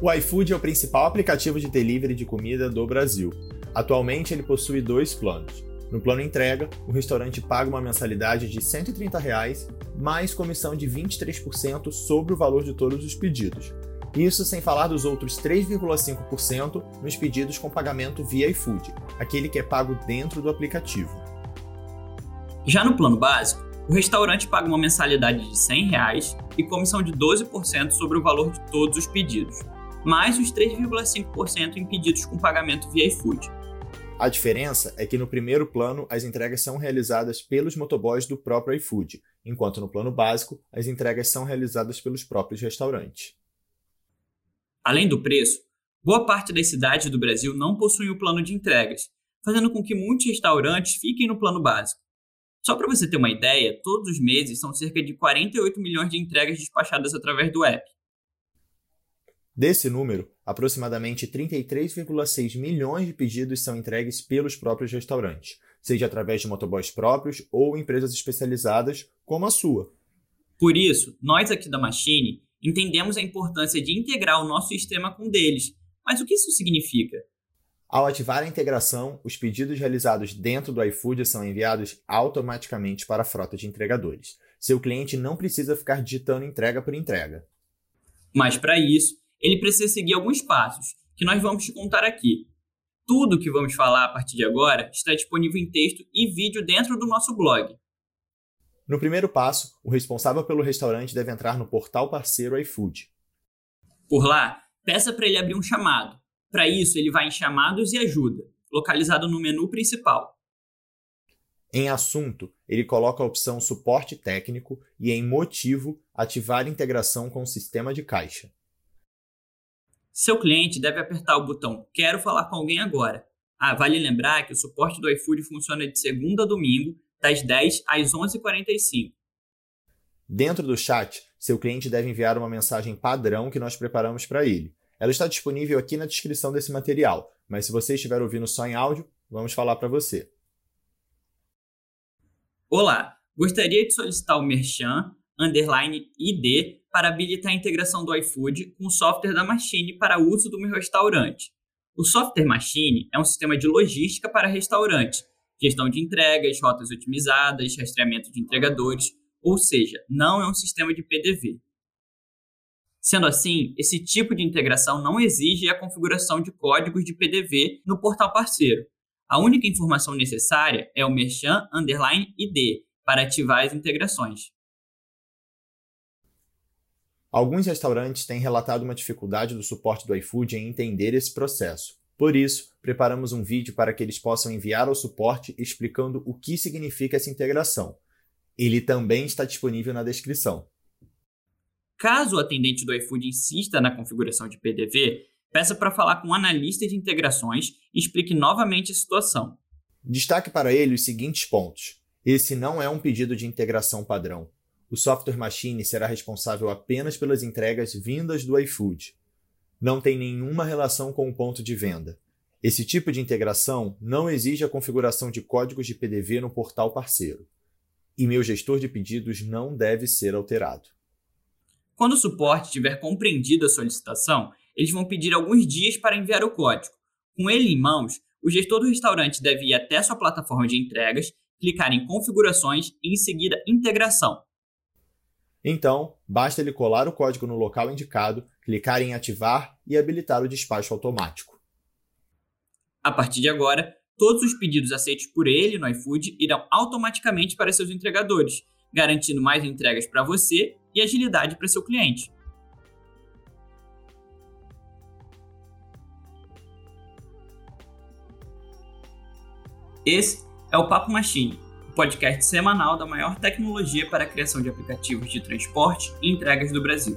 O iFood é o principal aplicativo de delivery de comida do Brasil. Atualmente ele possui dois planos. No plano entrega, o restaurante paga uma mensalidade de 130 reais, mais comissão de 23% sobre o valor de todos os pedidos. Isso sem falar dos outros 3,5% nos pedidos com pagamento via iFood, aquele que é pago dentro do aplicativo. Já no plano básico, o restaurante paga uma mensalidade de 100 reais e comissão de 12% sobre o valor de todos os pedidos, mais os 3,5% em pedidos com pagamento via iFood. A diferença é que no primeiro plano as entregas são realizadas pelos motoboys do próprio iFood, enquanto no plano básico as entregas são realizadas pelos próprios restaurantes. Além do preço, boa parte das cidades do Brasil não possuem o plano de entregas, fazendo com que muitos restaurantes fiquem no plano básico. Só para você ter uma ideia, todos os meses são cerca de 48 milhões de entregas despachadas através do app. Desse número, aproximadamente 33,6 milhões de pedidos são entregues pelos próprios restaurantes, seja através de motoboys próprios ou empresas especializadas como a sua. Por isso, nós aqui da Machine entendemos a importância de integrar o nosso sistema com deles. Mas o que isso significa? Ao ativar a integração, os pedidos realizados dentro do iFood são enviados automaticamente para a frota de entregadores. Seu cliente não precisa ficar digitando entrega por entrega. Mas para isso, ele precisa seguir alguns passos, que nós vamos te contar aqui. Tudo que vamos falar a partir de agora está disponível em texto e vídeo dentro do nosso blog. No primeiro passo, o responsável pelo restaurante deve entrar no portal parceiro iFood. Por lá, peça para ele abrir um chamado. Para isso, ele vai em Chamados e Ajuda, localizado no menu principal. Em Assunto, ele coloca a opção Suporte Técnico e em Motivo, ativar integração com o sistema de caixa. Seu cliente deve apertar o botão Quero falar com alguém agora. Ah, vale lembrar que o suporte do iFood funciona de segunda a domingo, das 10 às 11h45. Dentro do chat, seu cliente deve enviar uma mensagem padrão que nós preparamos para ele. Ela está disponível aqui na descrição desse material, mas se você estiver ouvindo só em áudio, vamos falar para você. Olá, gostaria de solicitar o Merchan underline ID para habilitar a integração do iFood com o software da Machine para uso do meu restaurante. O software Machine é um sistema de logística para restaurantes, gestão de entregas, rotas otimizadas, rastreamento de entregadores, ou seja, não é um sistema de PDV. Sendo assim, esse tipo de integração não exige a configuração de códigos de PDV no portal parceiro. A única informação necessária é o merchan underline ID para ativar as integrações. Alguns restaurantes têm relatado uma dificuldade do suporte do iFood em entender esse processo. Por isso, preparamos um vídeo para que eles possam enviar ao suporte explicando o que significa essa integração. Ele também está disponível na descrição. Caso o atendente do iFood insista na configuração de PDV, peça para falar com um analista de integrações e explique novamente a situação. Destaque para ele os seguintes pontos. Esse não é um pedido de integração padrão o software machine será responsável apenas pelas entregas vindas do iFood. Não tem nenhuma relação com o ponto de venda. Esse tipo de integração não exige a configuração de códigos de PDV no portal parceiro. E meu gestor de pedidos não deve ser alterado. Quando o suporte tiver compreendido a solicitação, eles vão pedir alguns dias para enviar o código. Com ele em mãos, o gestor do restaurante deve ir até sua plataforma de entregas, clicar em configurações e em seguida integração, então, basta ele colar o código no local indicado, clicar em ativar e habilitar o despacho automático. A partir de agora, todos os pedidos aceitos por ele no iFood irão automaticamente para seus entregadores, garantindo mais entregas para você e agilidade para seu cliente. Esse é o Papo Machine podcast semanal da maior tecnologia para a criação de aplicativos de transporte e entregas do Brasil.